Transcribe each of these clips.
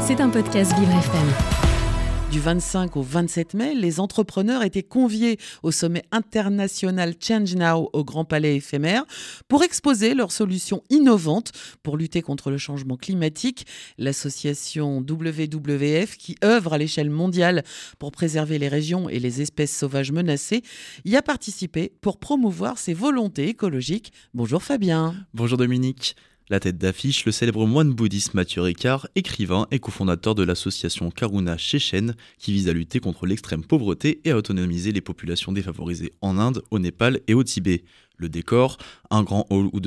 C'est un podcast Vivre FM. Du 25 au 27 mai, les entrepreneurs étaient conviés au sommet international Change Now au Grand Palais éphémère pour exposer leurs solutions innovantes pour lutter contre le changement climatique. L'association WWF, qui œuvre à l'échelle mondiale pour préserver les régions et les espèces sauvages menacées, y a participé pour promouvoir ses volontés écologiques. Bonjour Fabien. Bonjour Dominique. La tête d'affiche, le célèbre moine bouddhiste Mathieu Ricard, écrivain et cofondateur de l'association Karuna Chechen, qui vise à lutter contre l'extrême pauvreté et à autonomiser les populations défavorisées en Inde, au Népal et au Tibet. Le décor, un grand hall ou,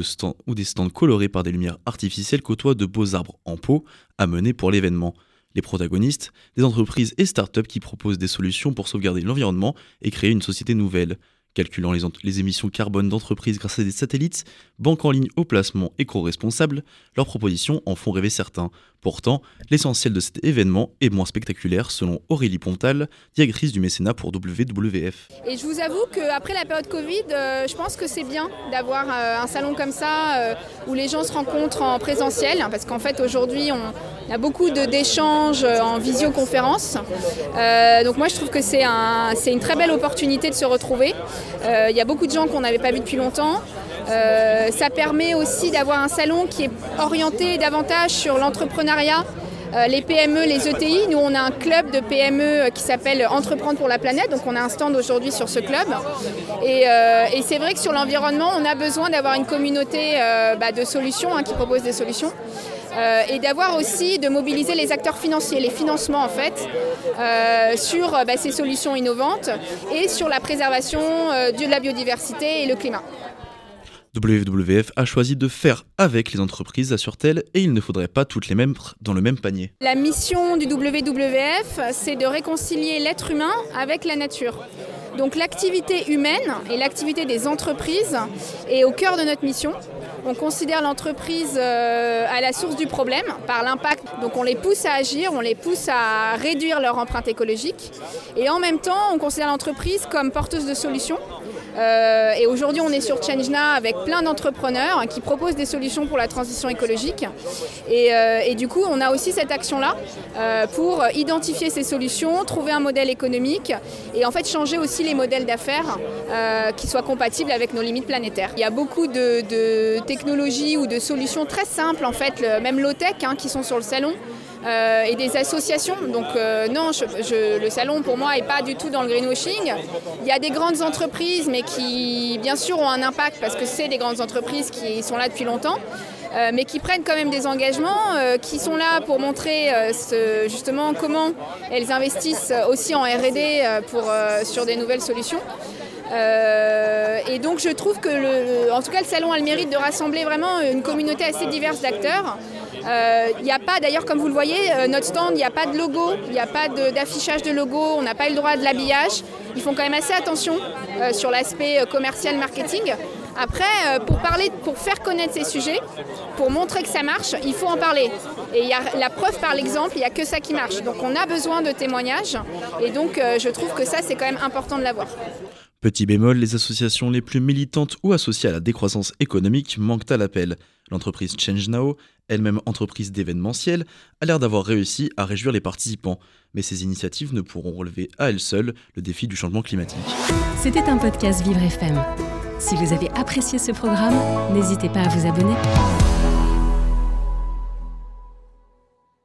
ou des stands colorés par des lumières artificielles côtoient de beaux arbres en pot, amenés pour l'événement. Les protagonistes, des entreprises et start-up qui proposent des solutions pour sauvegarder l'environnement et créer une société nouvelle calculant les, émissions carbone d'entreprises grâce à des satellites, banques en ligne au placement éco-responsable, leurs propositions en font rêver certains. Pourtant, l'essentiel de cet événement est moins spectaculaire selon Aurélie Pontal, directrice du mécénat pour WWF. Et je vous avoue qu'après la période Covid, euh, je pense que c'est bien d'avoir euh, un salon comme ça euh, où les gens se rencontrent en présentiel, hein, parce qu'en fait aujourd'hui on a beaucoup d'échanges en visioconférence. donc moi je trouve que c'est un, une très belle opportunité de se retrouver. Il y a beaucoup de gens qu'on n'avait pas vus depuis longtemps. Euh, ça permet aussi d'avoir un salon qui est orienté davantage sur l'entrepreneuriat, euh, les PME, les ETI. Nous, on a un club de PME qui s'appelle Entreprendre pour la planète. Donc, on a un stand aujourd'hui sur ce club. Et, c'est vrai que sur l'environnement, on a besoin d'avoir une communauté bah, de solutions hein, qui propose des solutions. Euh, et d'avoir aussi de mobiliser les acteurs financiers, les financements en fait, euh, sur bah, ces solutions innovantes et sur la préservation euh, de la biodiversité et le climat. WWF a choisi de faire avec les entreprises, assure-t-elle, et il ne faudrait pas toutes les mêmes dans le même panier. La mission du WWF, c'est de réconcilier l'être humain avec la nature. Donc l'activité humaine et l'activité des entreprises est au cœur de notre mission. On considère l'entreprise euh, à la source du problème par l'impact. Donc on les pousse à agir, on les pousse à réduire leur empreinte écologique. Et en même temps, on considère l'entreprise comme porteuse de solutions. Euh, et aujourd'hui, on est sur ChangeNA avec plein d'entrepreneurs qui proposent des solutions pour la transition écologique. Et, euh, du coup, on a aussi cette action-là pour identifier ces solutions, trouver un modèle économique et en fait changer aussi les modèles d'affaires qui soient compatibles avec nos limites planétaires. Il y a beaucoup de, de technologies ou de solutions très simples, en fait, même low-tech, hein, qui sont sur le salon. Euh, et des associations. Donc euh, non, le salon pour moi n'est pas du tout dans le greenwashing. Il y a des grandes entreprises, mais qui bien sûr ont un impact parce que c'est des grandes entreprises qui sont là depuis longtemps. Euh, mais qui prennent quand même des engagements, qui sont là pour montrer justement comment elles investissent aussi en RD sur des nouvelles solutions. Et donc je trouve que, en tout cas, le salon a le mérite de rassembler vraiment une communauté assez diverse d'acteurs. Il euh, n'y a pas, d'ailleurs, comme vous le voyez, euh, notre stand, il n'y a pas de logo, il n'y a pas d'affichage de, logo, on n'a pas eu le droit de l'habillage. Ils font quand même assez attention sur l'aspect commercial marketing. Après, pour parler, pour faire connaître ces sujets, pour montrer que ça marche, il faut en parler. Et y a la preuve par l'exemple, il n'y a que ça qui marche. Donc on a besoin de témoignages. Et donc je trouve que ça, c'est quand même important de l'avoir. Petit bémol, les associations les plus militantes ou associées à la décroissance économique manquent à l'appel. L'entreprise Change Now, elle-même entreprise d'événementiel, a l'air d'avoir réussi à réjouir les participants. Mais ces initiatives ne pourront relever à elles seules le défi du changement climatique. C'était un podcast Vivre FM. Si vous avez apprécié ce programme, n'hésitez pas à vous abonner.